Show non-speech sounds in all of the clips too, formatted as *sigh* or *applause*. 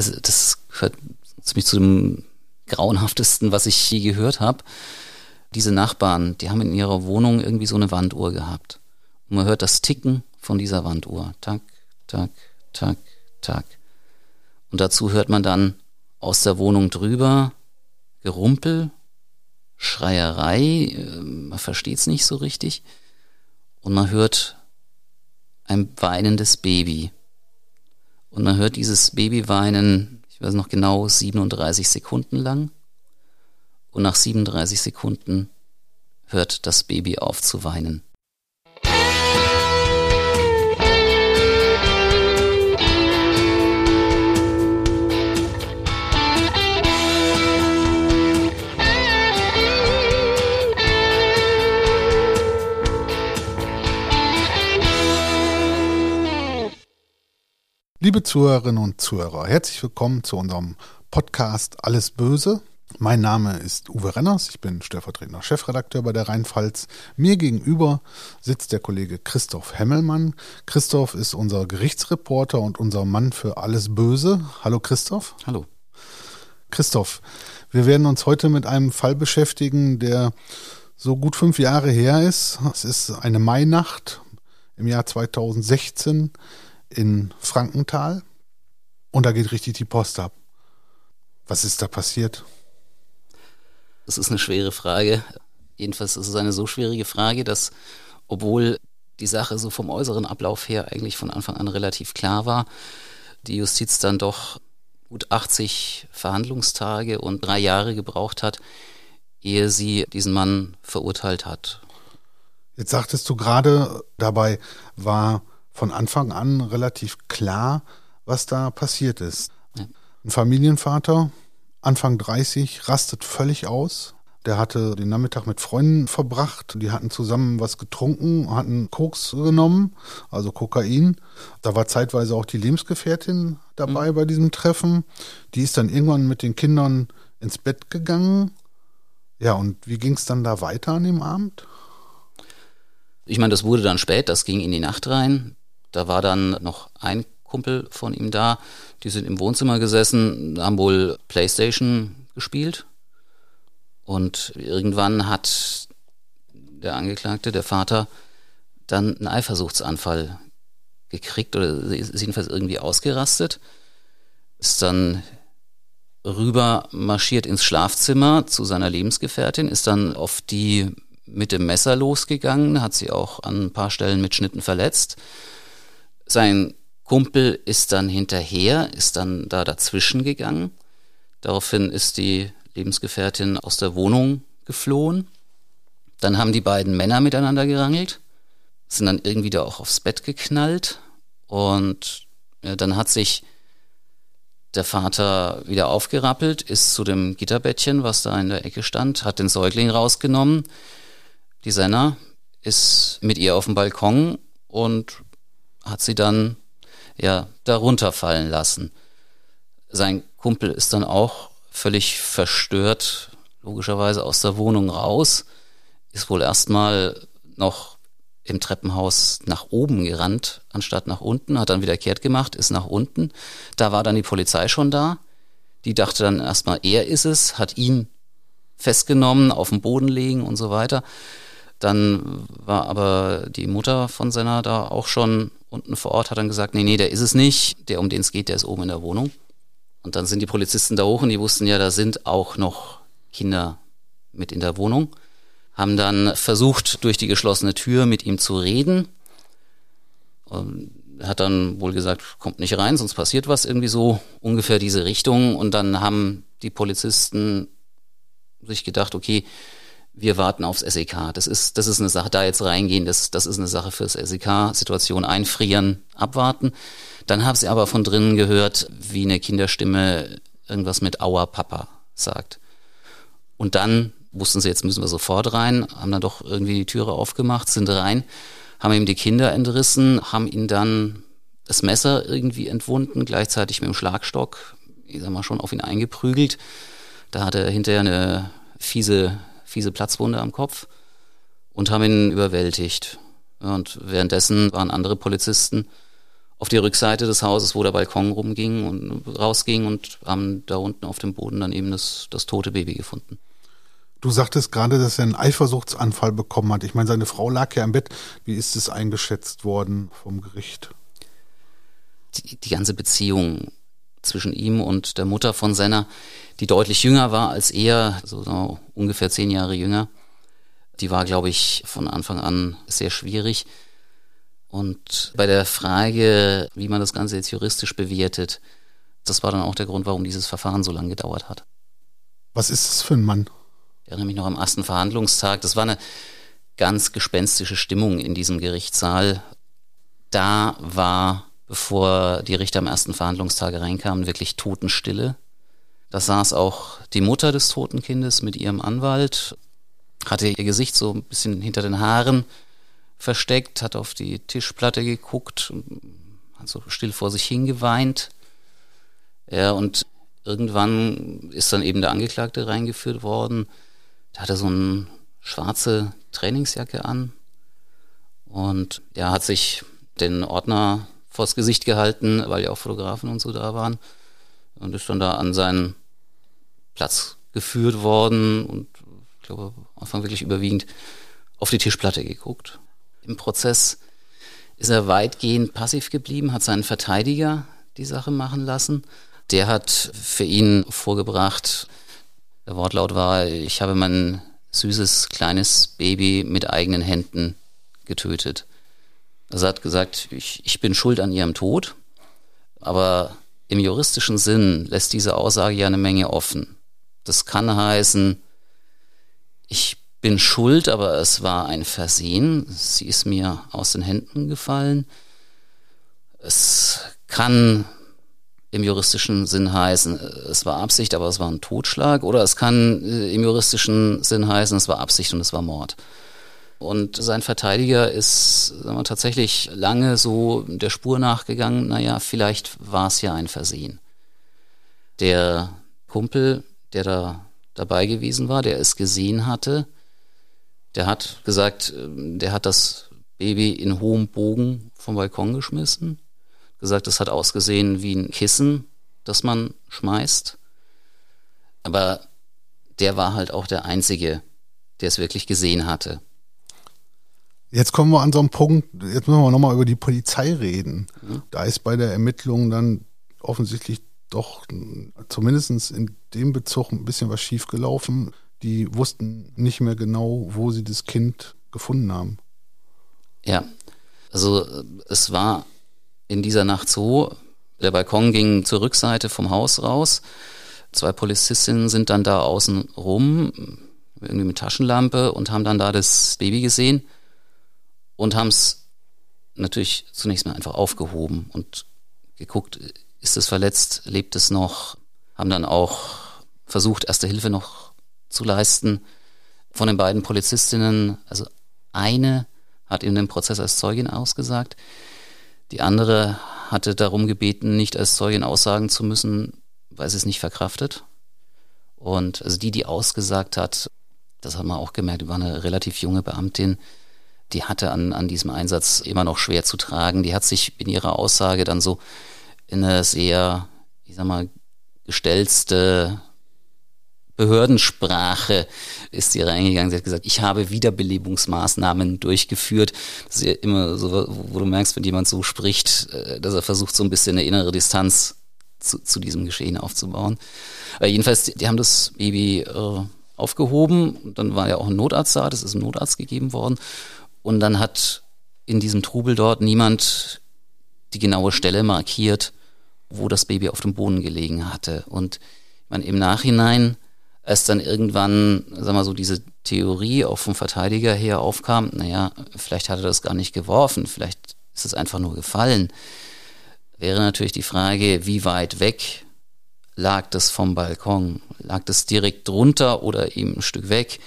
es, das gehört ziemlich zu dem grauenhaftesten, was ich je gehört habe. Diese Nachbarn, die haben in ihrer Wohnung irgendwie so eine Wanduhr gehabt. Und man hört das Ticken von dieser Wanduhr. Tak, tak, tak, tak. Und dazu hört man dann aus der Wohnung drüber Gerumpel, Schreierei, äh, man versteht es nicht so richtig. Und man hört ein weinendes Baby. Und man hört dieses Baby weinen, ich weiß noch genau, 37 Sekunden lang. Und nach 37 Sekunden hört das Baby auf zu weinen. Liebe Zuhörerinnen und Zuhörer, herzlich willkommen zu unserem Podcast Alles Böse. Mein Name ist Uwe Renners, ich bin stellvertretender Chefredakteur bei der Rheinpfalz. Mir gegenüber sitzt der Kollege Christoph Hemmelmann. Christoph ist unser Gerichtsreporter und unser Mann für Alles Böse. Hallo Christoph. Hallo. Christoph, wir werden uns heute mit einem Fall beschäftigen, der so gut fünf Jahre her ist. Es ist eine Mainacht im Jahr 2016 in Frankenthal und da geht richtig die Post ab. Was ist da passiert? Das ist eine schwere Frage. Jedenfalls ist es eine so schwierige Frage, dass obwohl die Sache so vom äußeren Ablauf her eigentlich von Anfang an relativ klar war, die Justiz dann doch gut 80 Verhandlungstage und drei Jahre gebraucht hat, ehe sie diesen Mann verurteilt hat. Jetzt sagtest du gerade, dabei war von Anfang an relativ klar, was da passiert ist. Ein Familienvater, Anfang 30, rastet völlig aus. Der hatte den Nachmittag mit Freunden verbracht. Die hatten zusammen was getrunken, hatten Koks genommen, also Kokain. Da war zeitweise auch die Lebensgefährtin dabei mhm. bei diesem Treffen. Die ist dann irgendwann mit den Kindern ins Bett gegangen. Ja, und wie ging es dann da weiter an dem Abend? Ich meine, das wurde dann spät, das ging in die Nacht rein. Da war dann noch ein Kumpel von ihm da. Die sind im Wohnzimmer gesessen, haben wohl Playstation gespielt. Und irgendwann hat der Angeklagte, der Vater, dann einen Eifersuchtsanfall gekriegt oder ist jedenfalls irgendwie ausgerastet. Ist dann rüber marschiert ins Schlafzimmer zu seiner Lebensgefährtin, ist dann auf die mit dem Messer losgegangen, hat sie auch an ein paar Stellen mit Schnitten verletzt sein Kumpel ist dann hinterher, ist dann da dazwischen gegangen. Daraufhin ist die Lebensgefährtin aus der Wohnung geflohen. Dann haben die beiden Männer miteinander gerangelt, sind dann irgendwie da auch aufs Bett geknallt und ja, dann hat sich der Vater wieder aufgerappelt, ist zu dem Gitterbettchen, was da in der Ecke stand, hat den Säugling rausgenommen. Die Senna ist mit ihr auf dem Balkon und hat sie dann ja darunter fallen lassen. Sein Kumpel ist dann auch völlig verstört, logischerweise aus der Wohnung raus, ist wohl erstmal noch im Treppenhaus nach oben gerannt, anstatt nach unten, hat dann wieder kehrt gemacht, ist nach unten. Da war dann die Polizei schon da. Die dachte dann erstmal, er ist es, hat ihn festgenommen, auf den Boden legen und so weiter. Dann war aber die Mutter von Senna da auch schon unten vor Ort, hat dann gesagt, nee, nee, der ist es nicht. Der, um den es geht, der ist oben in der Wohnung. Und dann sind die Polizisten da hoch und die wussten ja, da sind auch noch Kinder mit in der Wohnung. Haben dann versucht, durch die geschlossene Tür mit ihm zu reden. Und hat dann wohl gesagt, kommt nicht rein, sonst passiert was irgendwie so ungefähr diese Richtung. Und dann haben die Polizisten sich gedacht, okay, wir warten aufs SEK. Das ist, das ist eine Sache, da jetzt reingehen, das, das ist eine Sache fürs SEK. Situation einfrieren, abwarten. Dann habe sie aber von drinnen gehört, wie eine Kinderstimme irgendwas mit Aua Papa sagt. Und dann wussten sie, jetzt müssen wir sofort rein, haben dann doch irgendwie die Türe aufgemacht, sind rein, haben ihm die Kinder entrissen, haben ihn dann das Messer irgendwie entwunden, gleichzeitig mit dem Schlagstock, ich sag mal, schon auf ihn eingeprügelt. Da hat er hinterher eine fiese fiese Platzwunde am Kopf und haben ihn überwältigt. Und währenddessen waren andere Polizisten auf die Rückseite des Hauses, wo der Balkon rumging und rausging und haben da unten auf dem Boden dann eben das, das tote Baby gefunden. Du sagtest gerade, dass er einen Eifersuchtsanfall bekommen hat. Ich meine, seine Frau lag ja im Bett. Wie ist es eingeschätzt worden vom Gericht? Die, die ganze Beziehung zwischen ihm und der Mutter von Senna, die deutlich jünger war als er, so, so ungefähr zehn Jahre jünger, die war, glaube ich, von Anfang an sehr schwierig. Und bei der Frage, wie man das Ganze jetzt juristisch bewertet, das war dann auch der Grund, warum dieses Verfahren so lange gedauert hat. Was ist das für ein Mann? Ich erinnere mich noch am ersten Verhandlungstag. Das war eine ganz gespenstische Stimmung in diesem Gerichtssaal. Da war, bevor die Richter am ersten Verhandlungstag reinkamen, wirklich Totenstille. Da saß auch die Mutter des toten Kindes mit ihrem Anwalt, hatte ihr Gesicht so ein bisschen hinter den Haaren versteckt, hat auf die Tischplatte geguckt, hat so still vor sich hingeweint. Ja, und irgendwann ist dann eben der Angeklagte reingeführt worden. Da hat er so eine schwarze Trainingsjacke an und er hat sich den Ordner vors Gesicht gehalten, weil ja auch Fotografen und so da waren und ist dann da an seinen Platz geführt worden und ich glaube am Anfang wirklich überwiegend auf die Tischplatte geguckt. Im Prozess ist er weitgehend passiv geblieben, hat seinen Verteidiger die Sache machen lassen. Der hat für ihn vorgebracht, der Wortlaut war, ich habe mein süßes kleines Baby mit eigenen Händen getötet. Also er hat gesagt, ich, ich bin schuld an ihrem Tod, aber im juristischen Sinn lässt diese Aussage ja eine Menge offen. Das kann heißen, ich bin schuld, aber es war ein Versehen. Sie ist mir aus den Händen gefallen. Es kann im juristischen Sinn heißen, es war Absicht, aber es war ein Totschlag. Oder es kann äh, im juristischen Sinn heißen, es war Absicht und es war Mord. Und sein Verteidiger ist wir, tatsächlich lange so der Spur nachgegangen, naja, vielleicht war es ja ein Versehen. Der Kumpel, der da dabei gewesen war, der es gesehen hatte, der hat gesagt, ähm, der hat das Baby in hohem Bogen vom Balkon geschmissen gesagt, es hat ausgesehen wie ein Kissen, das man schmeißt. Aber der war halt auch der Einzige, der es wirklich gesehen hatte. Jetzt kommen wir an so einen Punkt, jetzt müssen wir nochmal über die Polizei reden. Mhm. Da ist bei der Ermittlung dann offensichtlich doch zumindest in dem Bezug ein bisschen was schiefgelaufen. Die wussten nicht mehr genau, wo sie das Kind gefunden haben. Ja, also es war in dieser Nacht so, der Balkon ging zur Rückseite vom Haus raus. Zwei Polizistinnen sind dann da außen rum, irgendwie mit Taschenlampe und haben dann da das Baby gesehen und haben es natürlich zunächst mal einfach aufgehoben und geguckt, ist es verletzt, lebt es noch, haben dann auch versucht, erste Hilfe noch zu leisten. Von den beiden Polizistinnen, also eine hat in dem Prozess als Zeugin ausgesagt, die andere hatte darum gebeten, nicht als Zeugin aussagen zu müssen, weil sie es nicht verkraftet. Und also die, die ausgesagt hat, das hat man auch gemerkt, war eine relativ junge Beamtin, die hatte an, an diesem Einsatz immer noch schwer zu tragen. Die hat sich in ihrer Aussage dann so in eine sehr, ich sag mal, gestelzte Behördensprache ist sie reingegangen. Sie hat gesagt, ich habe Wiederbelebungsmaßnahmen durchgeführt. Das ist ja immer so, wo du merkst, wenn jemand so spricht, äh, dass er versucht, so ein bisschen eine innere Distanz zu, zu diesem Geschehen aufzubauen. Aber jedenfalls, die, die haben das Baby äh, aufgehoben. Und dann war ja auch ein Notarzt da, das ist ein Notarzt gegeben worden. Und dann hat in diesem Trubel dort niemand die genaue Stelle markiert, wo das Baby auf dem Boden gelegen hatte. Und meine, im Nachhinein als dann irgendwann, sag mal so, diese Theorie auch vom Verteidiger her aufkam, naja, vielleicht hat er das gar nicht geworfen, vielleicht ist es einfach nur gefallen, wäre natürlich die Frage, wie weit weg lag das vom Balkon? Lag das direkt drunter oder eben ein Stück weg?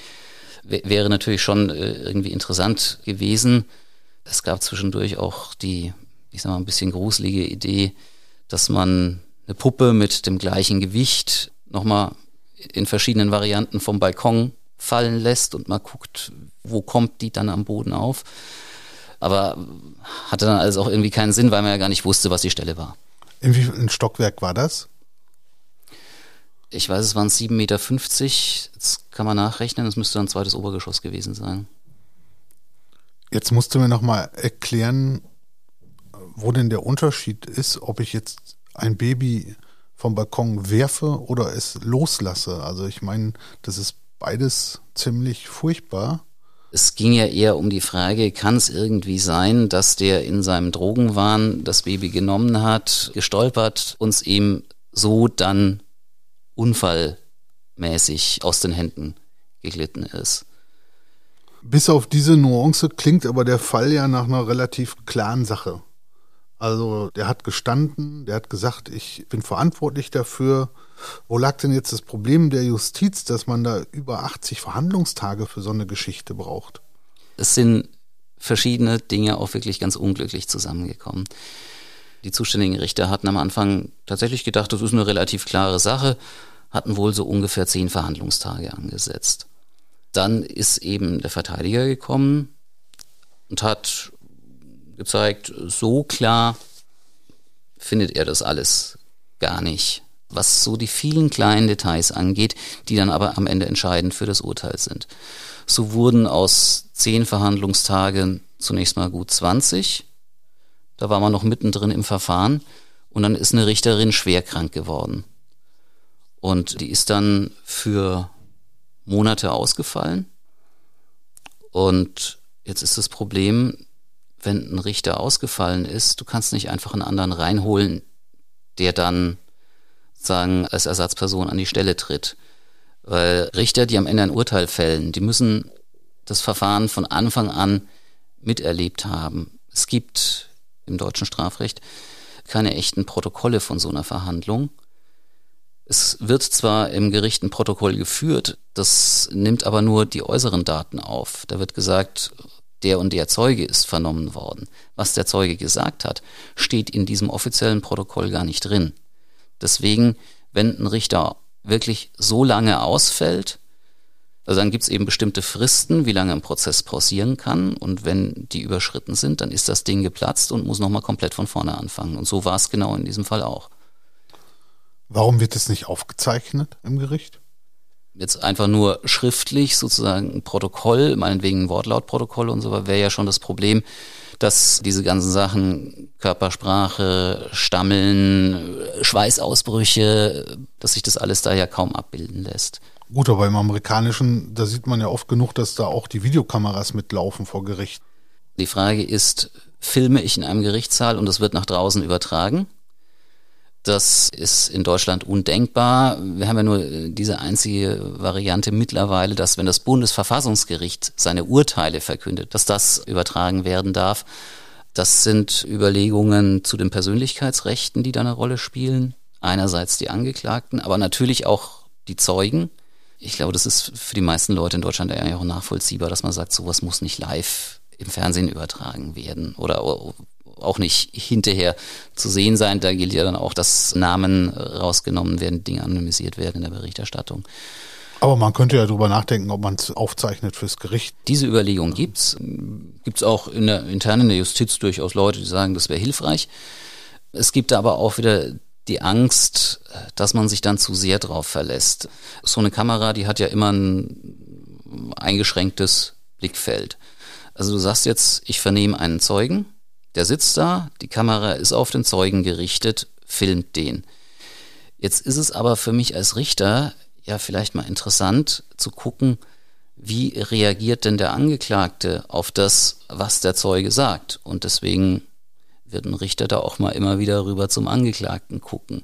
Wäre natürlich schon äh, irgendwie interessant gewesen. Es gab zwischendurch auch die, ich sag mal, ein bisschen gruselige Idee, dass man eine Puppe mit dem gleichen Gewicht nochmal in verschiedenen Varianten vom Balkon fallen lässt und mal guckt, wo kommt die dann am Boden auf. Aber hatte dann alles auch irgendwie keinen Sinn, weil man ja gar nicht wusste, was die Stelle war. In viel Stockwerk war das? Ich weiß, es waren 7,50 Meter. Jetzt kann man nachrechnen, es müsste ein zweites Obergeschoss gewesen sein. Jetzt musst du mir nochmal erklären, wo denn der Unterschied ist, ob ich jetzt ein Baby vom Balkon werfe oder es loslasse. Also ich meine, das ist beides ziemlich furchtbar. Es ging ja eher um die Frage, kann es irgendwie sein, dass der in seinem Drogenwahn das Baby genommen hat, gestolpert, uns ihm so dann unfallmäßig aus den Händen geglitten ist. Bis auf diese Nuance klingt aber der Fall ja nach einer relativ klaren Sache. Also der hat gestanden, der hat gesagt, ich bin verantwortlich dafür. Wo lag denn jetzt das Problem der Justiz, dass man da über 80 Verhandlungstage für so eine Geschichte braucht? Es sind verschiedene Dinge auch wirklich ganz unglücklich zusammengekommen. Die zuständigen Richter hatten am Anfang tatsächlich gedacht, das ist eine relativ klare Sache, hatten wohl so ungefähr zehn Verhandlungstage angesetzt. Dann ist eben der Verteidiger gekommen und hat gezeigt, so klar findet er das alles gar nicht, was so die vielen kleinen Details angeht, die dann aber am Ende entscheidend für das Urteil sind. So wurden aus zehn Verhandlungstagen zunächst mal gut 20. Da war man noch mittendrin im Verfahren und dann ist eine Richterin schwerkrank geworden. Und die ist dann für Monate ausgefallen. Und jetzt ist das Problem, wenn ein Richter ausgefallen ist, du kannst nicht einfach einen anderen reinholen, der dann sagen, als Ersatzperson an die Stelle tritt. Weil Richter, die am Ende ein Urteil fällen, die müssen das Verfahren von Anfang an miterlebt haben. Es gibt im deutschen Strafrecht keine echten Protokolle von so einer Verhandlung. Es wird zwar im Gericht ein Protokoll geführt, das nimmt aber nur die äußeren Daten auf. Da wird gesagt, der und der Zeuge ist vernommen worden. Was der Zeuge gesagt hat, steht in diesem offiziellen Protokoll gar nicht drin. Deswegen, wenn ein Richter wirklich so lange ausfällt, also dann gibt es eben bestimmte Fristen, wie lange ein Prozess pausieren kann. Und wenn die überschritten sind, dann ist das Ding geplatzt und muss nochmal komplett von vorne anfangen. Und so war es genau in diesem Fall auch. Warum wird es nicht aufgezeichnet im Gericht? jetzt einfach nur schriftlich sozusagen ein Protokoll, meinetwegen ein Wortlautprotokoll und so, wäre ja schon das Problem, dass diese ganzen Sachen, Körpersprache, Stammeln, Schweißausbrüche, dass sich das alles da ja kaum abbilden lässt. Gut, aber im amerikanischen, da sieht man ja oft genug, dass da auch die Videokameras mitlaufen vor Gericht. Die Frage ist, filme ich in einem Gerichtssaal und es wird nach draußen übertragen? Das ist in Deutschland undenkbar. Wir haben ja nur diese einzige Variante mittlerweile, dass wenn das Bundesverfassungsgericht seine Urteile verkündet, dass das übertragen werden darf. Das sind Überlegungen zu den Persönlichkeitsrechten, die da eine Rolle spielen. Einerseits die Angeklagten, aber natürlich auch die Zeugen. Ich glaube, das ist für die meisten Leute in Deutschland eigentlich auch nachvollziehbar, dass man sagt, sowas muss nicht live im Fernsehen übertragen werden oder auch nicht hinterher zu sehen sein. Da gilt ja dann auch, dass Namen rausgenommen werden, Dinge anonymisiert werden in der Berichterstattung. Aber man könnte ja darüber nachdenken, ob man es aufzeichnet fürs Gericht. Diese Überlegung gibt's. Gibt's auch in der internen der Justiz durchaus Leute, die sagen, das wäre hilfreich. Es gibt aber auch wieder die Angst, dass man sich dann zu sehr drauf verlässt. So eine Kamera, die hat ja immer ein eingeschränktes Blickfeld. Also du sagst jetzt, ich vernehme einen Zeugen, der sitzt da, die Kamera ist auf den Zeugen gerichtet, filmt den. Jetzt ist es aber für mich als Richter ja vielleicht mal interessant zu gucken, wie reagiert denn der Angeklagte auf das, was der Zeuge sagt. Und deswegen wird ein Richter da auch mal immer wieder rüber zum Angeklagten gucken.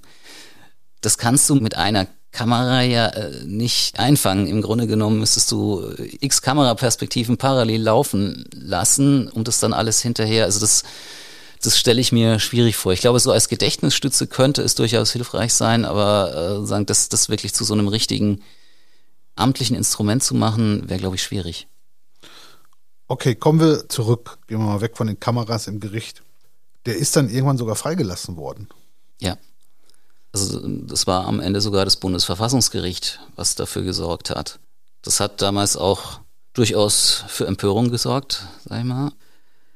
Das kannst du mit einer Kamera ja äh, nicht einfangen. Im Grunde genommen müsstest du äh, x Kameraperspektiven parallel laufen lassen, um das dann alles hinterher, also das, das stelle ich mir schwierig vor. Ich glaube, so als Gedächtnisstütze könnte es durchaus hilfreich sein, aber äh, sagen, das, das wirklich zu so einem richtigen amtlichen Instrument zu machen, wäre, glaube ich, schwierig. Okay, kommen wir zurück. Gehen wir mal weg von den Kameras im Gericht. Der ist dann irgendwann sogar freigelassen worden. Ja. Also das war am Ende sogar das Bundesverfassungsgericht, was dafür gesorgt hat. Das hat damals auch durchaus für Empörung gesorgt, sag ich mal.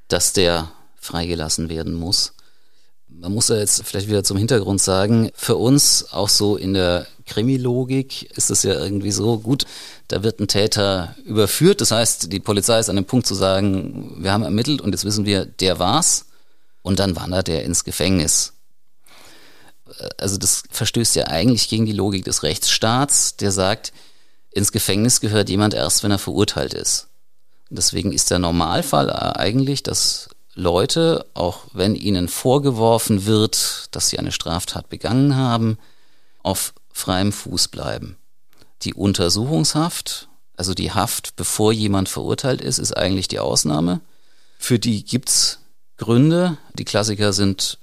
dass der freigelassen werden muss. Man muss ja jetzt vielleicht wieder zum Hintergrund sagen, für uns auch so in der Krimilogik ist es ja irgendwie so, gut, da wird ein Täter überführt. Das heißt, die Polizei ist an dem Punkt zu sagen, wir haben ermittelt und jetzt wissen wir, der war's. Und dann wandert er ins Gefängnis. Also das verstößt ja eigentlich gegen die Logik des Rechtsstaats, der sagt, ins Gefängnis gehört jemand erst, wenn er verurteilt ist. deswegen ist der Normalfall eigentlich, dass Leute, auch wenn ihnen vorgeworfen wird, dass sie eine Straftat begangen haben, auf freiem Fuß bleiben. Die Untersuchungshaft, also die Haft, bevor jemand verurteilt ist, ist eigentlich die Ausnahme. Für die gibt's Gründe. Die Klassiker sind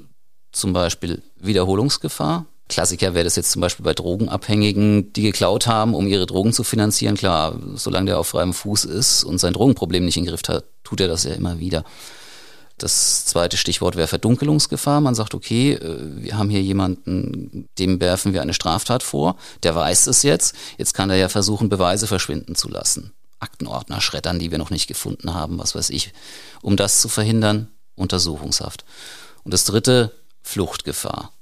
zum Beispiel Wiederholungsgefahr. Klassiker wäre das jetzt zum Beispiel bei Drogenabhängigen, die geklaut haben, um ihre Drogen zu finanzieren. Klar, solange der auf freiem Fuß ist und sein Drogenproblem nicht in den Griff hat, tut er das ja immer wieder. Das zweite Stichwort wäre Verdunkelungsgefahr. Man sagt, okay, äh, wir haben hier jemanden, dem werfen wir eine Straftat vor, der weiß es jetzt, jetzt kann er ja versuchen, Beweise verschwinden zu lassen. Aktenordner schreddern, die wir noch nicht gefunden haben, was weiß ich. Um das zu verhindern, Untersuchungshaft. Und das dritte, Fluchtgefahr.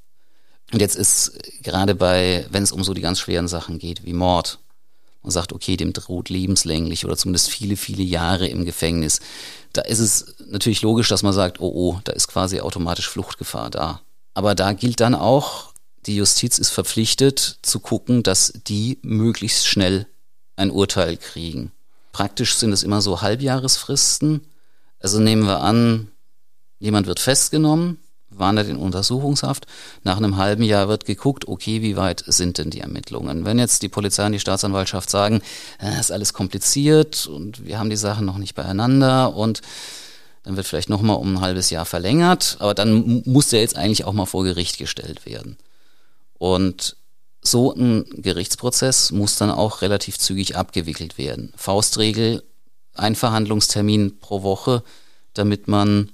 Und jetzt ist gerade bei, wenn es um so die ganz schweren Sachen geht, wie Mord, man sagt, okay, dem droht lebenslänglich oder zumindest viele, viele Jahre im Gefängnis. Da ist es natürlich logisch, dass man sagt, oh, oh, da ist quasi automatisch Fluchtgefahr da. Aber da gilt dann auch, die Justiz ist verpflichtet zu gucken, dass die möglichst schnell ein Urteil kriegen. Praktisch sind es immer so Halbjahresfristen. Also nehmen wir an, jemand wird festgenommen, wandert in Untersuchungshaft. Nach einem halben Jahr wird geguckt, okay, wie weit sind denn die Ermittlungen? Wenn jetzt die Polizei und die Staatsanwaltschaft sagen, äh, ist alles kompliziert und wir haben die Sachen noch nicht beieinander und dann wird vielleicht nochmal um ein halbes Jahr verlängert, aber dann muss der jetzt eigentlich auch mal vor Gericht gestellt werden. Und so ein Gerichtsprozess muss dann auch relativ zügig abgewickelt werden. Faustregel, ein Verhandlungstermin pro Woche, damit man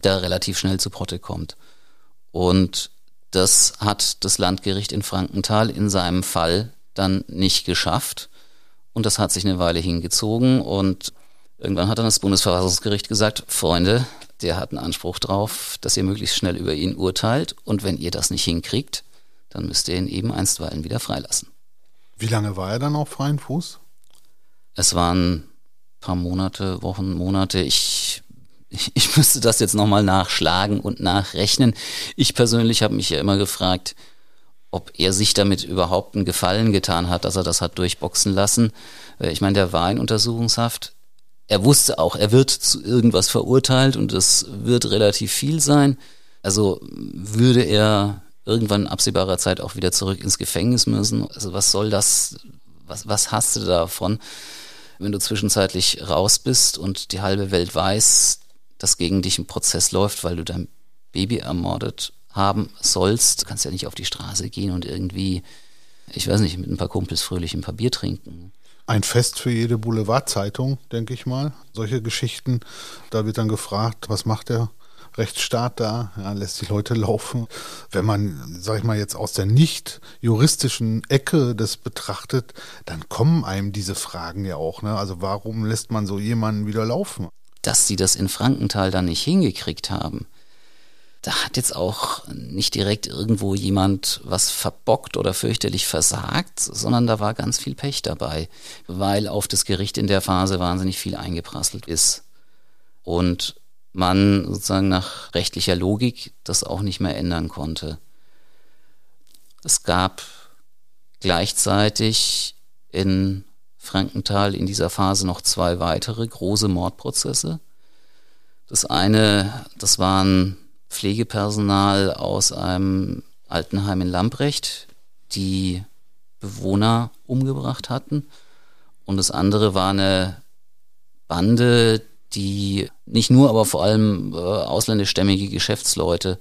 da relativ schnell zu Potte kommt. Und das hat das Landgericht in Frankenthal in seinem Fall dann nicht geschafft. Und das hat sich eine Weile hingezogen. Und irgendwann hat dann das Bundesverfassungsgericht gesagt, Freunde, der hat einen Anspruch drauf, dass ihr möglichst schnell über ihn urteilt. Und wenn ihr das nicht hinkriegt, dann müsst ihr ihn eben einstweilen wieder freilassen. Wie lange war er dann auf freien Fuß? Es waren paar Monate, Wochen, Monate. Ich ich *laughs* müsste das jetzt nochmal nachschlagen und nachrechnen. Ich persönlich habe mich ja immer gefragt, ob er sich damit überhaupt einen Gefallen getan hat, dass er das hat durchboxen lassen. Äh, ich meine, der war in Untersuchungshaft. Er wusste auch, er wird zu irgendwas verurteilt und es wird relativ viel sein. Also würde er irgendwann in absehbarer Zeit auch wieder zurück ins Gefängnis müssen. Also was soll das, was, was hast du davon, wenn du zwischenzeitlich raus bist und die halbe Welt weiß, dass gegen dich ein Prozess läuft, weil du dein Baby ermordet haben sollst. Du kannst ja nicht auf die Straße gehen und irgendwie, ich weiß nicht, mit ein paar Kumpels fröhlich ein paar Bier trinken. Ein Fest für jede Boulevardzeitung, denke ich mal. Solche Geschichten, da wird dann gefragt, was macht der Rechtsstaat da? Ja, lässt die Leute laufen. Wenn man, sag ich mal, jetzt aus der nicht juristischen Ecke das betrachtet, dann kommen einem diese Fragen ja auch. Ne? Also warum lässt man so jemanden wieder laufen? Dass sie das in Frankenthal dann nicht hingekriegt haben. Da hat jetzt auch nicht direkt irgendwo jemand was verbockt oder fürchterlich versagt, sondern da war ganz viel Pech dabei, weil auf das Gericht in der Phase wahnsinnig viel eingeprasselt ist. Und man sozusagen nach rechtlicher Logik das auch nicht mehr ändern konnte. Es gab gleichzeitig in Frankenthal in dieser Phase noch zwei weitere große Mordprozesse. Das eine, das waren Pflegepersonal aus einem Altenheim in Lamprecht, die Bewohner umgebracht hatten. Und das andere war eine Bande, die nicht nur, aber vor allem äh, ausländischstämmige Geschäftsleute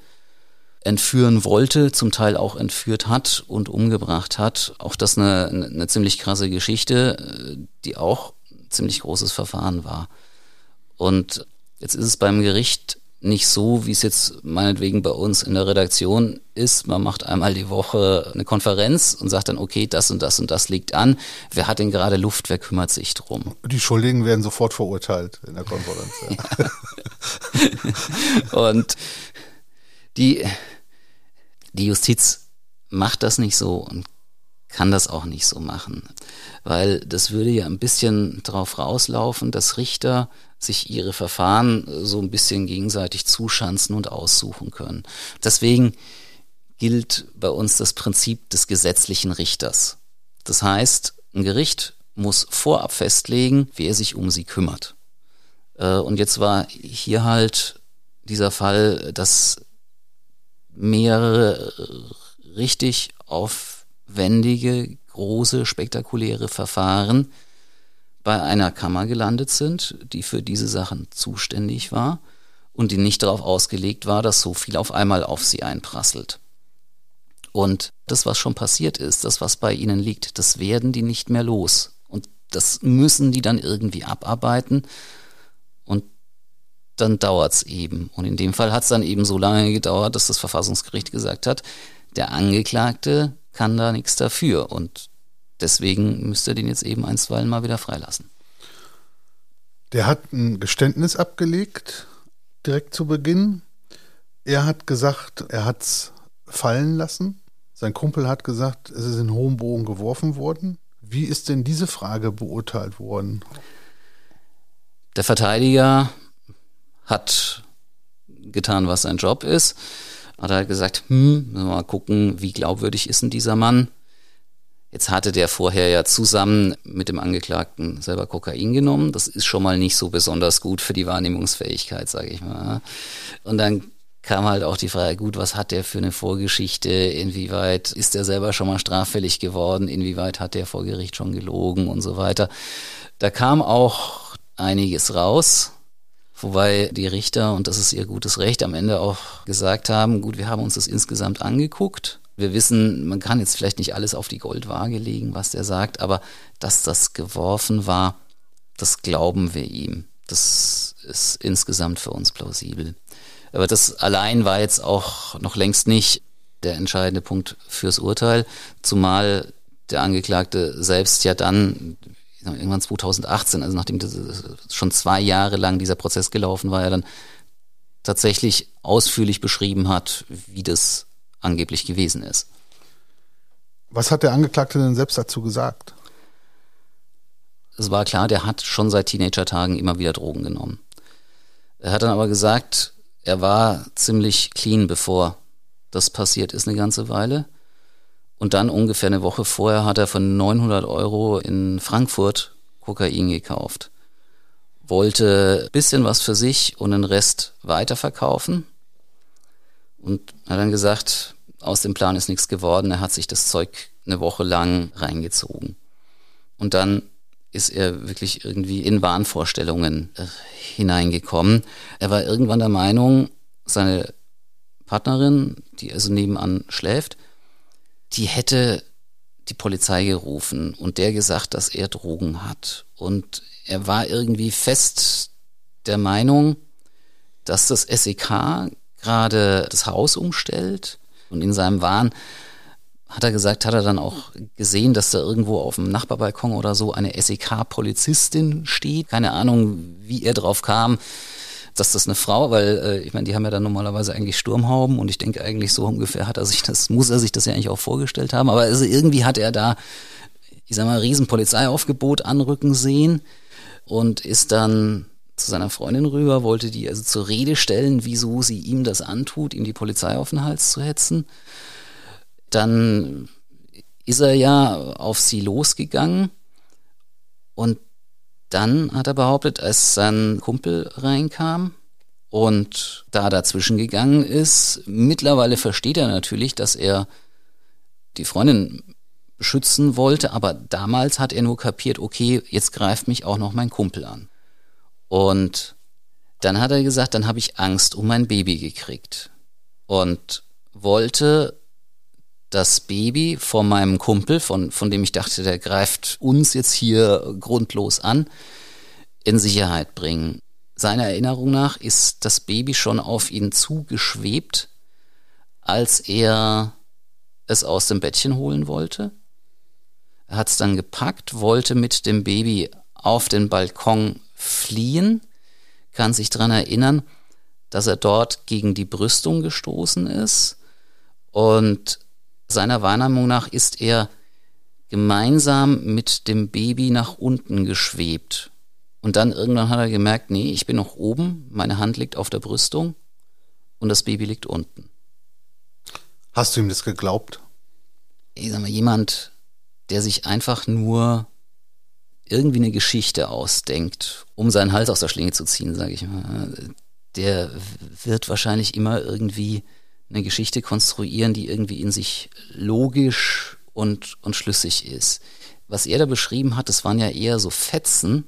entführen wollte, zum Teil auch entführt hat und umgebracht hat. Auch das eine, eine ziemlich krasse Geschichte, die auch ziemlich großes Verfahren war. Und jetzt ist es beim Gericht nicht so, wie es jetzt meinetwegen bei uns in der Redaktion ist. Man macht einmal die Woche eine Konferenz und sagt dann, okay, das und das und das liegt an. Wer hat denn gerade Luft? Wer kümmert sich drum? Die Schuldigen werden sofort verurteilt in der Konferenz. Ja. *laughs* und die, die Justiz macht das nicht so und kann das auch nicht so machen, weil das würde ja ein bisschen darauf rauslaufen, dass Richter sich ihre Verfahren so ein bisschen gegenseitig zuschanzen und aussuchen können. Deswegen gilt bei uns das Prinzip des gesetzlichen Richters. Das heißt, ein Gericht muss vorab festlegen, wer sich um sie kümmert. Äh, und jetzt war hier halt dieser Fall, dass mehrere richtig aufwendige, große, spektakuläre Verfahren bei einer Kammer gelandet sind, die für diese Sachen zuständig war und die nicht darauf ausgelegt war, dass so viel auf einmal auf sie einprasselt. Und das, was schon passiert ist, das, was bei ihnen liegt, das werden die nicht mehr los. Und das müssen die dann irgendwie abarbeiten. Und dann dauert's eben. Und in dem Fall hat's dann eben so lange gedauert, dass das Verfassungsgericht gesagt hat, der Angeklagte kann da nichts dafür. Und deswegen müsste er den jetzt eben einstweilen mal wieder freilassen. Der hat ein Geständnis abgelegt, direkt zu Beginn. Er hat gesagt, er hat es fallen lassen. Sein Kumpel hat gesagt, es ist in hohem Bogen geworfen worden. Wie ist denn diese Frage beurteilt worden? Der Verteidiger hat getan, was sein Job ist. Hat er gesagt, hm, mal gucken, wie glaubwürdig ist denn dieser Mann? Jetzt hatte der vorher ja zusammen mit dem Angeklagten selber Kokain genommen. Das ist schon mal nicht so besonders gut für die Wahrnehmungsfähigkeit, sage ich mal. Und dann kam halt auch die Frage, gut, was hat der für eine Vorgeschichte? Inwieweit ist der selber schon mal straffällig geworden? Inwieweit hat der vor Gericht schon gelogen und so weiter? Da kam auch einiges raus. Wobei die Richter, und das ist ihr gutes Recht, am Ende auch gesagt haben, gut, wir haben uns das insgesamt angeguckt wir wissen, man kann jetzt vielleicht nicht alles auf die Goldwaage legen, was der sagt, aber dass das geworfen war, das glauben wir ihm. Das ist insgesamt für uns plausibel. Aber das allein war jetzt auch noch längst nicht der entscheidende Punkt fürs Urteil, zumal der Angeklagte selbst ja dann irgendwann 2018, also nachdem das schon zwei Jahre lang dieser Prozess gelaufen war, er dann tatsächlich ausführlich beschrieben hat, wie das angeblich gewesen ist. Was hat der Angeklagte denn selbst dazu gesagt? Es war klar, der hat schon seit Teenager-Tagen immer wieder Drogen genommen. Er hat dann aber gesagt, er war ziemlich clean, bevor das passiert ist, eine ganze Weile. Und dann ungefähr eine Woche vorher hat er von 900 Euro in Frankfurt Kokain gekauft. Wollte bisschen was für sich und den Rest weiterverkaufen und hat dann gesagt, aus dem Plan ist nichts geworden. Er hat sich das Zeug eine Woche lang reingezogen. Und dann ist er wirklich irgendwie in Wahnvorstellungen äh, hineingekommen. Er war irgendwann der Meinung, seine Partnerin, die also nebenan schläft, die hätte die Polizei gerufen und der gesagt, dass er Drogen hat. Und er war irgendwie fest der Meinung, dass das SEK gerade das Haus umstellt und in seinem Wahn hat er gesagt, hat er dann auch gesehen, dass da irgendwo auf dem Nachbarbalkon oder so eine SEK-Polizistin steht. Keine Ahnung, wie er drauf kam, dass das eine Frau, weil äh, ich meine, die haben ja dann normalerweise eigentlich Sturmhauben und ich denke eigentlich so ungefähr hat er sich das, muss er sich das ja eigentlich auch vorgestellt haben. Aber also irgendwie hat er da, ich sag mal, riesen Polizeiaufgebot anrücken sehen und ist dann zu seiner Freundin rüber, wollte die also zur Rede stellen, wieso sie ihm das antut, ihm die Polizei auf den Hals zu hetzen. Dann ist er ja auf sie losgegangen und dann hat er behauptet, als sein Kumpel reinkam und da dazwischen gegangen ist, mittlerweile versteht er natürlich, dass er die Freundin beschützen wollte, aber damals hat er nur kapiert, okay, jetzt greift mich auch noch mein Kumpel an. Und dann hat er gesagt, dann habe ich Angst um mein Baby gekriegt und wollte das Baby von meinem Kumpel, von, von dem ich dachte, der greift uns jetzt hier grundlos an, in Sicherheit bringen. seiner Erinnerung nach ist das Baby schon auf ihn zugeschwebt, als er es aus dem Bettchen holen wollte. Er hat es dann gepackt, wollte mit dem Baby auf den Balkon fliehen, kann sich daran erinnern, dass er dort gegen die Brüstung gestoßen ist und seiner Wahrnehmung nach ist er gemeinsam mit dem Baby nach unten geschwebt. Und dann irgendwann hat er gemerkt, nee, ich bin noch oben, meine Hand liegt auf der Brüstung und das Baby liegt unten. Hast du ihm das geglaubt? Ich sag mal, jemand, der sich einfach nur irgendwie eine Geschichte ausdenkt, um seinen Hals aus der Schlinge zu ziehen, sage ich mal, der wird wahrscheinlich immer irgendwie eine Geschichte konstruieren, die irgendwie in sich logisch und, und schlüssig ist. Was er da beschrieben hat, das waren ja eher so Fetzen,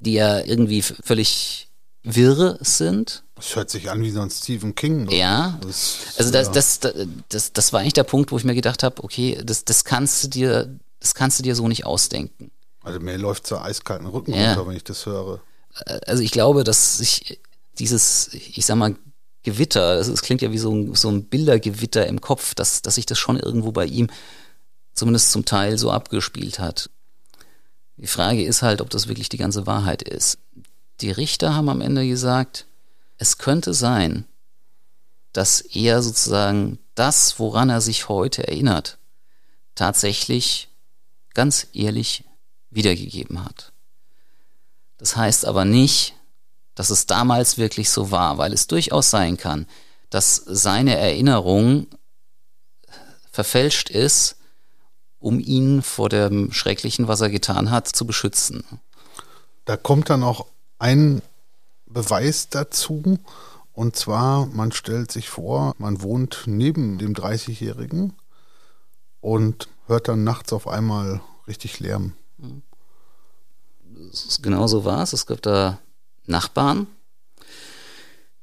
die ja irgendwie völlig wirre sind. Das hört sich an wie so ein Stephen King. Oder? Ja. Das, also das, ja. Das, das, das, das war eigentlich der Punkt, wo ich mir gedacht habe, okay, das, das kannst du dir, das kannst du dir so nicht ausdenken. Also mir läuft so eiskalten Rücken ja. runter, wenn ich das höre. Also ich glaube, dass sich dieses, ich sag mal, Gewitter, es klingt ja wie so ein, so ein Bildergewitter im Kopf, dass, dass sich das schon irgendwo bei ihm zumindest zum Teil so abgespielt hat. Die Frage ist halt, ob das wirklich die ganze Wahrheit ist. Die Richter haben am Ende gesagt, es könnte sein, dass er sozusagen das, woran er sich heute erinnert, tatsächlich ganz ehrlich wiedergegeben hat. Das heißt aber nicht, dass es damals wirklich so war, weil es durchaus sein kann, dass seine Erinnerung verfälscht ist, um ihn vor dem Schrecklichen, was er getan hat, zu beschützen. Da kommt dann auch ein Beweis dazu, und zwar, man stellt sich vor, man wohnt neben dem 30-Jährigen und hört dann nachts auf einmal richtig Lärm. Genau so war es. Es gab da Nachbarn.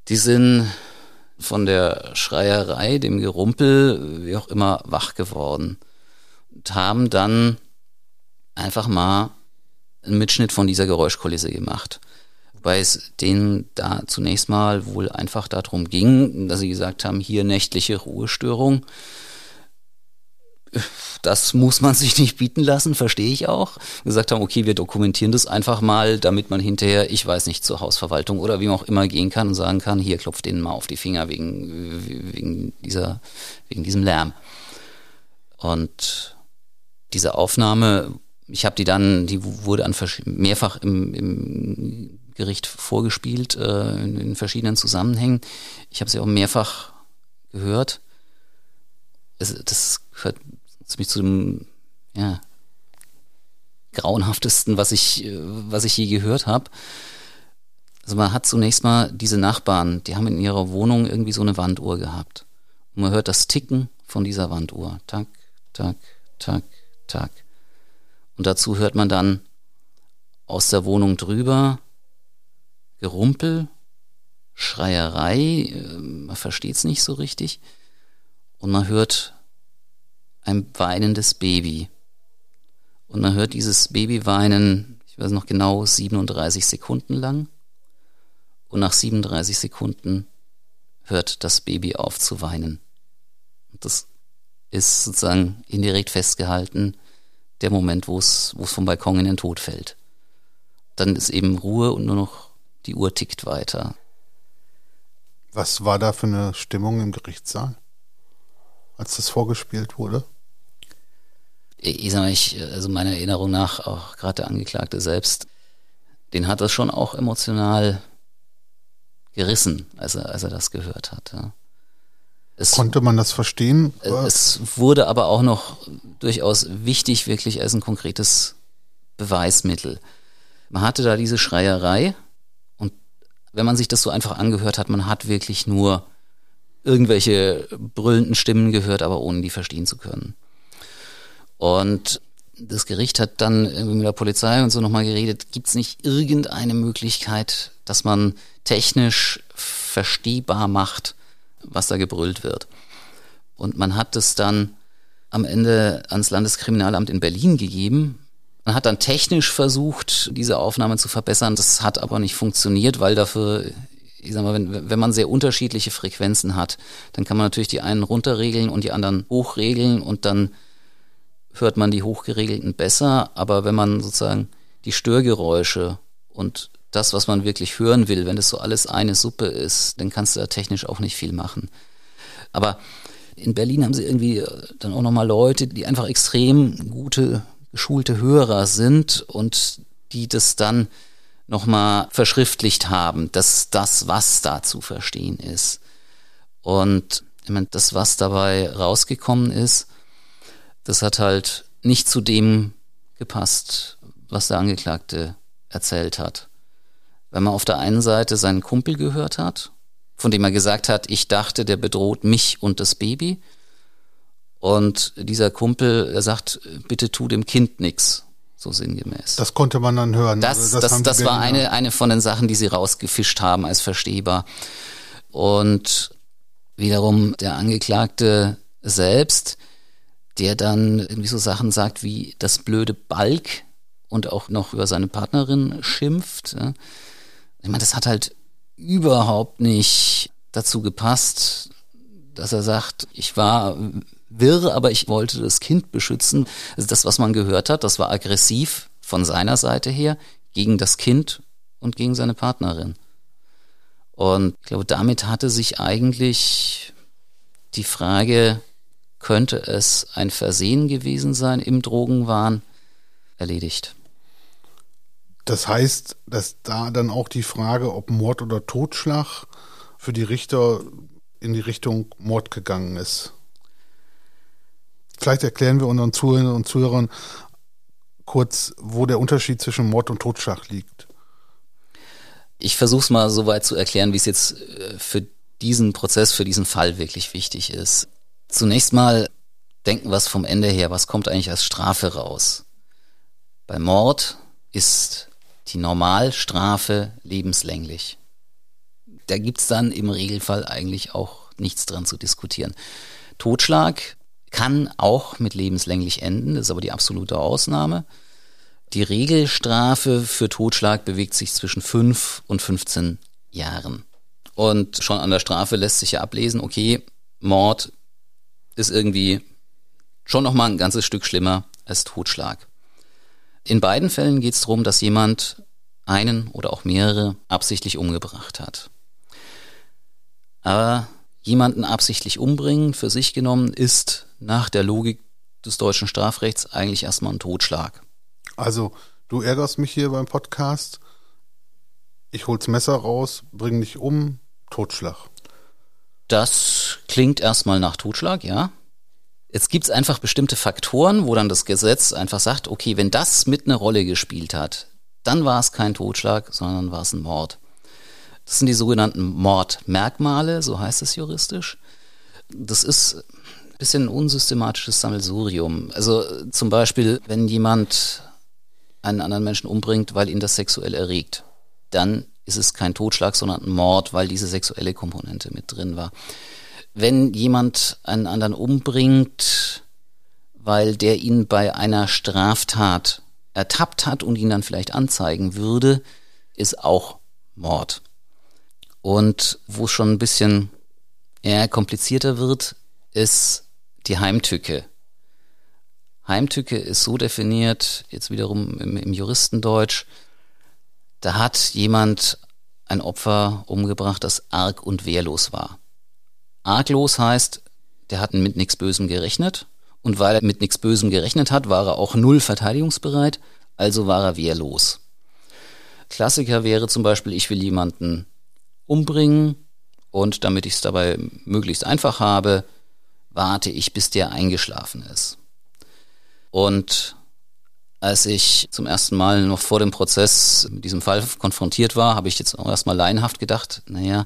Die sind von der Schreierei, dem Gerumpel, wie auch immer, wach geworden und haben dann einfach mal einen Mitschnitt von dieser Geräuschkulisse gemacht. Wobei es denen da zunächst mal wohl einfach darum ging, dass sie gesagt haben, hier nächtliche Ruhestörung das muss man sich nicht bieten lassen, verstehe ich auch. Gesagt haben, okay, wir dokumentieren das einfach mal, damit man hinterher, ich weiß nicht, zur Hausverwaltung oder wie auch immer gehen kann und sagen kann, hier klopft denen mal auf die Finger wegen, wegen dieser, wegen diesem Lärm. Und diese Aufnahme, ich habe die dann, die wurde an mehrfach im, im Gericht vorgespielt, äh, in, in verschiedenen Zusammenhängen. Ich habe sie auch mehrfach gehört. Es, das gehört ziemlich zu dem, ja, grauenhaftesten, was ich, äh, was ich je gehört habe. Also man hat zunächst mal diese Nachbarn, die haben in ihrer Wohnung irgendwie so eine Wanduhr gehabt. Und man hört das Ticken von dieser Wanduhr. Tak, tak, tak, tak. Und dazu hört man dann aus der Wohnung drüber Gerumpel, Schreierei, äh, man versteht es nicht so richtig. Und man hört ein weinendes Baby. Und man hört dieses Baby weinen, ich weiß noch genau, 37 Sekunden lang. Und nach 37 Sekunden hört das Baby auf zu weinen. Und das ist sozusagen indirekt festgehalten, der Moment, wo es, vom Balkon in den Tod fällt. Dann ist eben Ruhe und nur noch die Uhr tickt weiter. Was war da für eine Stimmung im Gerichtssaal, als das vorgespielt wurde? Ich sag mal, ich, also meiner Erinnerung nach, auch gerade der Angeklagte selbst, den hat das schon auch emotional gerissen, als er, als er das gehört hat. Ja. Es, Konnte man das verstehen? Es wurde aber auch noch durchaus wichtig, wirklich als ein konkretes Beweismittel. Man hatte da diese Schreierei und wenn man sich das so einfach angehört hat, man hat wirklich nur irgendwelche brüllenden Stimmen gehört, aber ohne die verstehen zu können. Und das Gericht hat dann mit der Polizei und so nochmal geredet, gibt es nicht irgendeine Möglichkeit, dass man technisch verstehbar macht, was da gebrüllt wird. Und man hat es dann am Ende ans Landeskriminalamt in Berlin gegeben. Man hat dann technisch versucht, diese Aufnahme zu verbessern. Das hat aber nicht funktioniert, weil dafür, ich sag mal, wenn, wenn man sehr unterschiedliche Frequenzen hat, dann kann man natürlich die einen runterregeln und die anderen hochregeln und dann hört man die hochgeregelten besser. Aber wenn man sozusagen die Störgeräusche und das, was man wirklich hören will, wenn das so alles eine Suppe ist, dann kannst du da technisch auch nicht viel machen. Aber in Berlin haben sie irgendwie dann auch nochmal Leute, die einfach extrem gute geschulte Hörer sind und die das dann nochmal verschriftlicht haben, dass das, was da zu verstehen ist. Und ich meine, das, was dabei rausgekommen ist, das hat halt nicht zu dem gepasst, was der Angeklagte erzählt hat. Wenn man auf der einen Seite seinen Kumpel gehört hat, von dem er gesagt hat, ich dachte, der bedroht mich und das Baby, und dieser Kumpel, er sagt, bitte tu dem Kind nix, so sinngemäß. Das konnte man dann hören. Das, das, das, das war eine, eine von den Sachen, die sie rausgefischt haben als verstehbar. Und wiederum der Angeklagte selbst, der dann irgendwie so Sachen sagt wie das blöde Balk und auch noch über seine Partnerin schimpft. Ich meine, das hat halt überhaupt nicht dazu gepasst, dass er sagt, ich war wirr, aber ich wollte das Kind beschützen. Also das, was man gehört hat, das war aggressiv von seiner Seite her gegen das Kind und gegen seine Partnerin. Und ich glaube, damit hatte sich eigentlich die Frage, könnte es ein Versehen gewesen sein im Drogenwahn, erledigt. Das heißt, dass da dann auch die Frage, ob Mord oder Totschlag für die Richter in die Richtung Mord gegangen ist. Vielleicht erklären wir unseren Zuhörern und Zuhörern kurz, wo der Unterschied zwischen Mord und Totschlag liegt. Ich versuche es mal so weit zu erklären, wie es jetzt äh, für diesen Prozess, für diesen Fall wirklich wichtig ist. Zunächst mal denken wir es vom Ende her, was kommt eigentlich als Strafe raus? Bei Mord ist die Normalstrafe lebenslänglich. Da gibt's dann im Regelfall eigentlich auch nichts dran zu diskutieren. Totschlag kann auch mit lebenslänglich enden, das ist aber die absolute Ausnahme. Die Regelstrafe für Totschlag bewegt sich zwischen 5 und 15 Jahren. Und schon an der Strafe lässt sich ja ablesen, okay, Mord ist irgendwie schon nochmal ein ganzes Stück schlimmer als Totschlag. In beiden Fällen geht es darum, dass jemand einen oder auch mehrere absichtlich umgebracht hat. Aber jemanden absichtlich umbringen, für sich genommen, ist nach der Logik des deutschen Strafrechts eigentlich erstmal ein Totschlag. Also, du ärgerst mich hier beim Podcast, ich hol's Messer raus, bring dich um, Totschlag. Das klingt erstmal nach Totschlag, ja. Jetzt gibt's einfach bestimmte Faktoren, wo dann das Gesetz einfach sagt, okay, wenn das mit eine Rolle gespielt hat, dann war es kein Totschlag, sondern war es ein Mord. Das sind die sogenannten Mordmerkmale, so heißt es juristisch. Das ist bisschen unsystematisches Sammelsurium. Also zum Beispiel, wenn jemand einen anderen Menschen umbringt, weil ihn das sexuell erregt, dann ist es kein Totschlag, sondern ein Mord, weil diese sexuelle Komponente mit drin war. Wenn jemand einen anderen umbringt, weil der ihn bei einer Straftat ertappt hat und ihn dann vielleicht anzeigen würde, ist auch Mord. Und wo es schon ein bisschen eher komplizierter wird, ist die Heimtücke. Heimtücke ist so definiert, jetzt wiederum im, im Juristendeutsch, da hat jemand ein Opfer umgebracht, das arg und wehrlos war. Arglos heißt, der hat mit nichts Bösem gerechnet und weil er mit nichts Bösem gerechnet hat, war er auch null verteidigungsbereit, also war er wehrlos. Klassiker wäre zum Beispiel, ich will jemanden umbringen und damit ich es dabei möglichst einfach habe, warte ich, bis der eingeschlafen ist. Und als ich zum ersten Mal noch vor dem Prozess mit diesem Fall konfrontiert war, habe ich jetzt auch erstmal laienhaft gedacht, naja,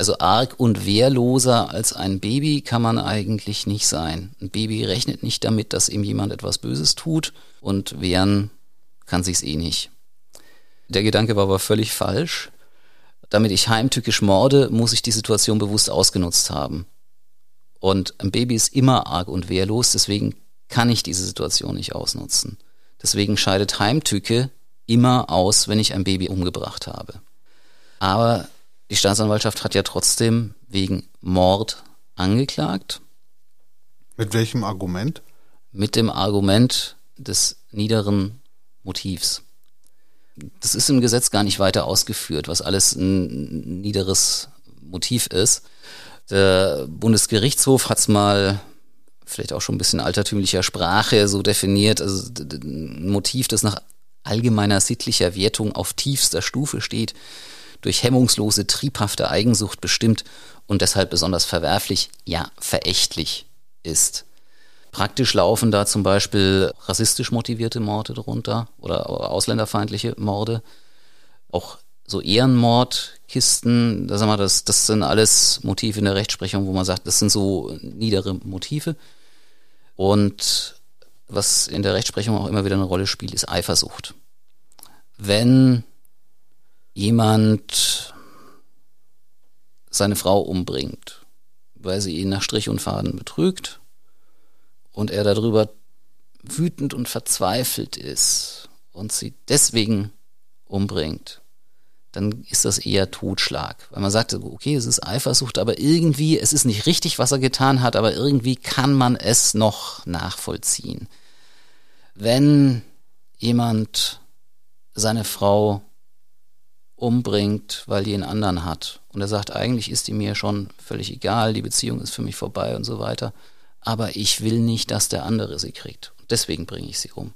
also arg und wehrloser als ein Baby kann man eigentlich nicht sein. Ein Baby rechnet nicht damit, dass ihm jemand etwas Böses tut und wehren kann sich's eh nicht. Der Gedanke war aber völlig falsch. Damit ich heimtückisch morde, muss ich die Situation bewusst ausgenutzt haben. Und ein Baby ist immer arg und wehrlos, deswegen kann ich diese Situation nicht ausnutzen. Deswegen scheidet Heimtücke immer aus, wenn ich ein Baby umgebracht habe. Aber die Staatsanwaltschaft hat ja trotzdem wegen Mord angeklagt. Mit welchem Argument? Mit dem Argument des niederen Motivs. Das ist im Gesetz gar nicht weiter ausgeführt, was alles ein niederes Motiv ist. Der Bundesgerichtshof hat es mal vielleicht auch schon ein bisschen altertümlicher Sprache so definiert, also ein Motiv, das nach allgemeiner sittlicher Wertung auf tiefster Stufe steht, durch hemmungslose, triebhafte Eigensucht bestimmt und deshalb besonders verwerflich, ja verächtlich ist. Praktisch laufen da zum Beispiel rassistisch motivierte Morde drunter oder ausländerfeindliche Morde. Auch so Ehrenmordkisten, da sagen wir, das, das sind alles Motive in der Rechtsprechung, wo man sagt, das sind so niedere Motive. Und was in der Rechtsprechung auch immer wieder eine Rolle spielt, ist Eifersucht. Wenn jemand seine Frau umbringt, weil sie ihn nach Strich und Faden betrügt und er darüber wütend und verzweifelt ist und sie deswegen umbringt, dann ist das eher Totschlag. Weil man sagt, okay, es ist Eifersucht, aber irgendwie, es ist nicht richtig, was er getan hat, aber irgendwie kann man es noch nachvollziehen. Wenn jemand seine Frau umbringt, weil die einen anderen hat. Und er sagt, eigentlich ist die mir schon völlig egal, die Beziehung ist für mich vorbei und so weiter. Aber ich will nicht, dass der andere sie kriegt. Und deswegen bringe ich sie um.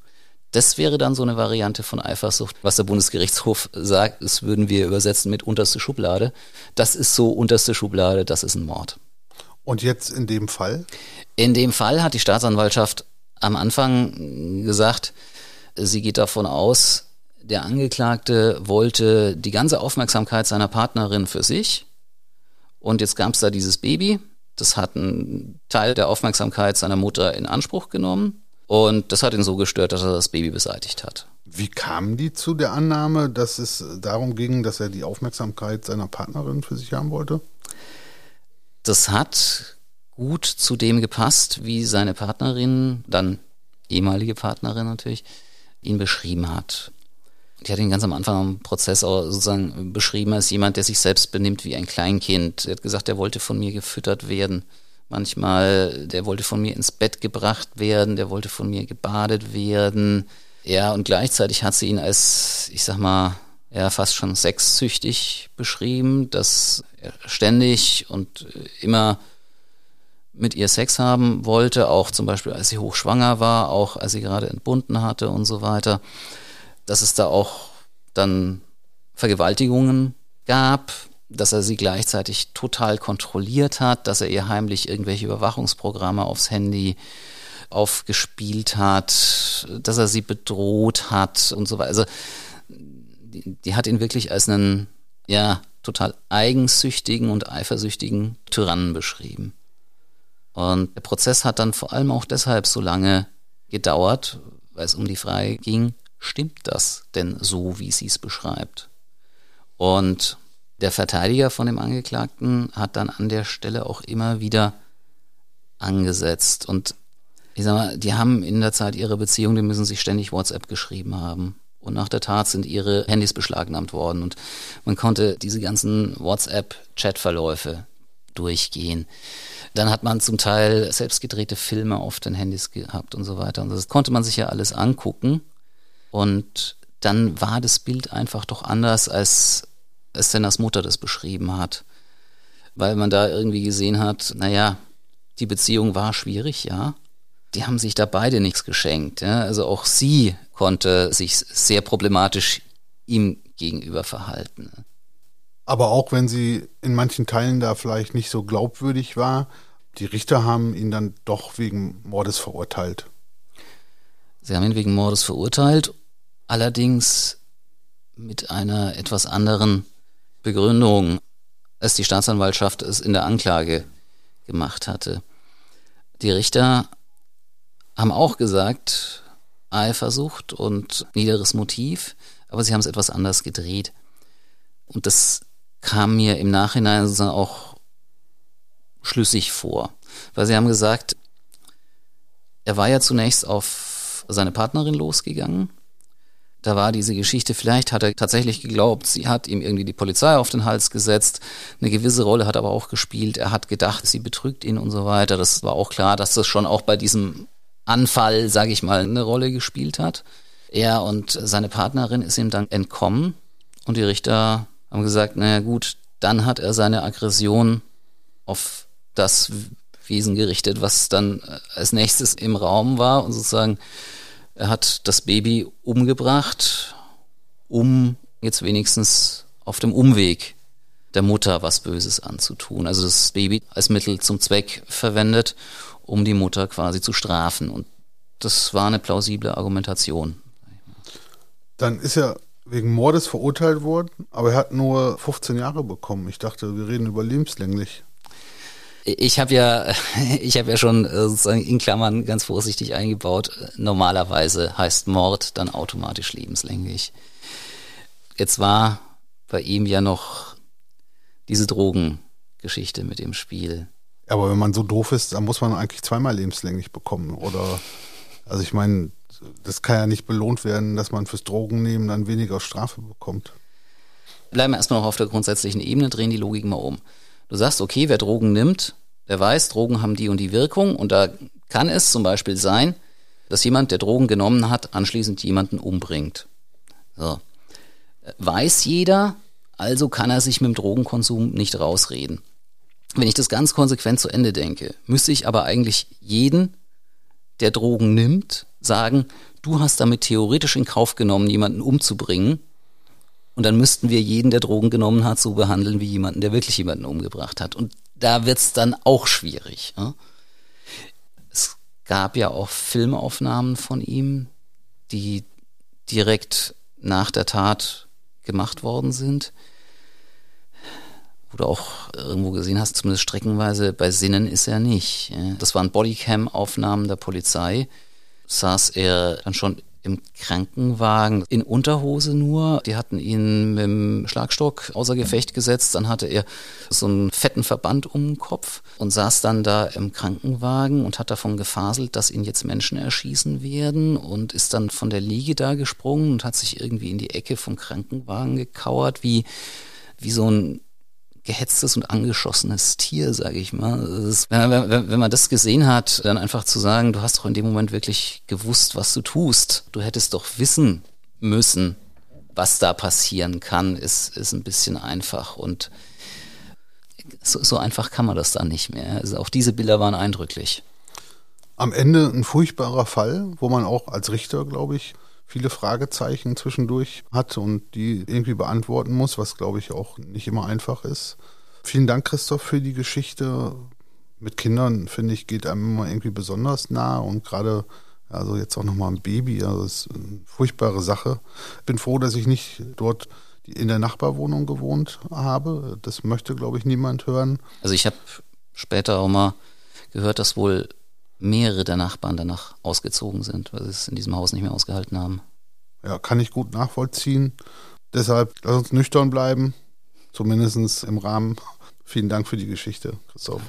Das wäre dann so eine Variante von Eifersucht. Was der Bundesgerichtshof sagt, das würden wir übersetzen mit unterste Schublade. Das ist so unterste Schublade, das ist ein Mord. Und jetzt in dem Fall? In dem Fall hat die Staatsanwaltschaft am Anfang gesagt, sie geht davon aus, der Angeklagte wollte die ganze Aufmerksamkeit seiner Partnerin für sich. Und jetzt gab es da dieses Baby. Das hat einen Teil der Aufmerksamkeit seiner Mutter in Anspruch genommen. Und das hat ihn so gestört, dass er das Baby beseitigt hat. Wie kamen die zu der Annahme, dass es darum ging, dass er die Aufmerksamkeit seiner Partnerin für sich haben wollte? Das hat gut zu dem gepasst, wie seine Partnerin, dann ehemalige Partnerin natürlich, ihn beschrieben hat die hat ihn ganz am Anfang am Prozess auch sozusagen beschrieben als jemand, der sich selbst benimmt wie ein Kleinkind. Er hat gesagt, er wollte von mir gefüttert werden. Manchmal, der wollte von mir ins Bett gebracht werden, der wollte von mir gebadet werden. Ja, und gleichzeitig hat sie ihn als, ich sag mal, ja, fast schon sexsüchtig beschrieben, dass er ständig und immer mit ihr Sex haben wollte, auch zum Beispiel als sie hochschwanger war, auch als sie gerade entbunden hatte und so weiter dass es da auch dann Vergewaltigungen gab, dass er sie gleichzeitig total kontrolliert hat, dass er ihr heimlich irgendwelche Überwachungsprogramme aufs Handy aufgespielt hat, dass er sie bedroht hat und so weiter. Also die, die hat ihn wirklich als einen ja total eigensüchtigen und eifersüchtigen Tyrannen beschrieben. Und der Prozess hat dann vor allem auch deshalb so lange gedauert, weil es um die Frage ging, stimmt das denn so, wie sie es beschreibt? Und der Verteidiger von dem Angeklagten hat dann an der Stelle auch immer wieder angesetzt. Und ich sag mal, die haben in der Zeit ihrer Beziehung, die müssen sich ständig WhatsApp geschrieben haben. Und nach der Tat sind ihre Handys beschlagnahmt worden. Und man konnte diese ganzen WhatsApp-Chatverläufe durchgehen. Dann hat man zum Teil selbst gedrehte Filme auf den Handys gehabt und so weiter. Und das konnte man sich ja alles angucken. Und dann war das Bild einfach doch anders, als es Senners Mutter das beschrieben hat. Weil man da irgendwie gesehen hat, naja, die Beziehung war schwierig, ja. Die haben sich da beide nichts geschenkt. Ja? Also auch sie konnte sich sehr problematisch ihm gegenüber verhalten. Aber auch wenn sie in manchen Teilen da vielleicht nicht so glaubwürdig war, die Richter haben ihn dann doch wegen Mordes verurteilt. Sie haben ihn wegen Mordes verurteilt allerdings mit einer etwas anderen Begründung, als die Staatsanwaltschaft es in der Anklage gemacht hatte. Die Richter haben auch gesagt, Eifersucht und niederes Motiv, aber sie haben es etwas anders gedreht. Und das kam mir im Nachhinein sozusagen auch schlüssig vor, weil sie haben gesagt, er war ja zunächst auf auf seine Partnerin losgegangen. Da war diese Geschichte, vielleicht hat er tatsächlich geglaubt, sie hat ihm irgendwie die Polizei auf den Hals gesetzt. Eine gewisse Rolle hat aber auch gespielt. Er hat gedacht, sie betrügt ihn und so weiter. Das war auch klar, dass das schon auch bei diesem Anfall, sage ich mal, eine Rolle gespielt hat. Er und seine Partnerin ist ihm dann entkommen und die Richter haben gesagt, naja gut, dann hat er seine Aggression auf das Wesen gerichtet, was dann als nächstes im Raum war und sozusagen er hat das Baby umgebracht, um jetzt wenigstens auf dem Umweg der Mutter was Böses anzutun. Also das Baby als Mittel zum Zweck verwendet, um die Mutter quasi zu strafen. Und das war eine plausible Argumentation. Dann ist er wegen Mordes verurteilt worden, aber er hat nur 15 Jahre bekommen. Ich dachte, wir reden über lebenslänglich. Ich habe ja, *laughs* ich habe ja schon äh, sozusagen in Klammern ganz vorsichtig eingebaut. Normalerweise heißt Mord dann automatisch lebenslänglich. Jetzt war bei ihm ja noch diese Drogengeschichte mit dem Spiel. Aber wenn man so doof ist, dann muss man eigentlich zweimal lebenslänglich bekommen. Oder, also ich meine, das kann ja nicht belohnt werden, dass man fürs Drogennehmen dann weniger Strafe bekommt. Bleiben wir erstmal noch auf der grundsätzlichen Ebene, drehen die Logik mal um. Du sagst, okay, wer Drogen nimmt, der weiß, Drogen haben die und die Wirkung und da kann es zum Beispiel sein, dass jemand, der Drogen genommen hat, anschließend jemanden umbringt. So. Weiß jeder, also kann er sich mit dem Drogenkonsum nicht rausreden. Wenn ich das ganz konsequent zu Ende denke, müsste ich aber eigentlich jeden, der Drogen nimmt, sagen, du hast damit theoretisch in Kauf genommen, jemanden umzubringen, und dann müssten wir jeden, der Drogen genommen hat, so behandeln wie jemanden, der wirklich jemanden umgebracht hat. Und da wird's dann auch schwierig. Ne? Es gab ja auch Filmaufnahmen von ihm, die direkt nach der Tat gemacht worden sind. Wo du auch irgendwo gesehen hast, zumindest streckenweise, bei Sinnen ist er nicht. Das waren Bodycam-Aufnahmen der Polizei. Saß er dann schon im Krankenwagen in Unterhose nur. Die hatten ihn mit dem Schlagstock außer Gefecht gesetzt. Dann hatte er so einen fetten Verband um den Kopf und saß dann da im Krankenwagen und hat davon gefaselt, dass ihn jetzt Menschen erschießen werden und ist dann von der Liege da gesprungen und hat sich irgendwie in die Ecke vom Krankenwagen gekauert, wie, wie so ein gehetztes und angeschossenes Tier, sage ich mal. Ist, wenn, wenn, wenn man das gesehen hat, dann einfach zu sagen, du hast doch in dem Moment wirklich gewusst, was du tust. Du hättest doch wissen müssen, was da passieren kann, ist, ist ein bisschen einfach und so, so einfach kann man das dann nicht mehr. Also auch diese Bilder waren eindrücklich. Am Ende ein furchtbarer Fall, wo man auch als Richter, glaube ich, viele Fragezeichen zwischendurch hat und die irgendwie beantworten muss, was glaube ich auch nicht immer einfach ist. Vielen Dank, Christoph, für die Geschichte. Mit Kindern, finde ich, geht einem immer irgendwie besonders nah und gerade, also jetzt auch nochmal ein Baby, also das ist eine furchtbare Sache. Bin froh, dass ich nicht dort in der Nachbarwohnung gewohnt habe. Das möchte, glaube ich, niemand hören. Also ich habe später auch mal gehört, dass wohl mehrere der Nachbarn danach ausgezogen sind, weil sie es in diesem Haus nicht mehr ausgehalten haben. Ja, kann ich gut nachvollziehen. Deshalb lass uns nüchtern bleiben, zumindest im Rahmen. Vielen Dank für die Geschichte, Christoph.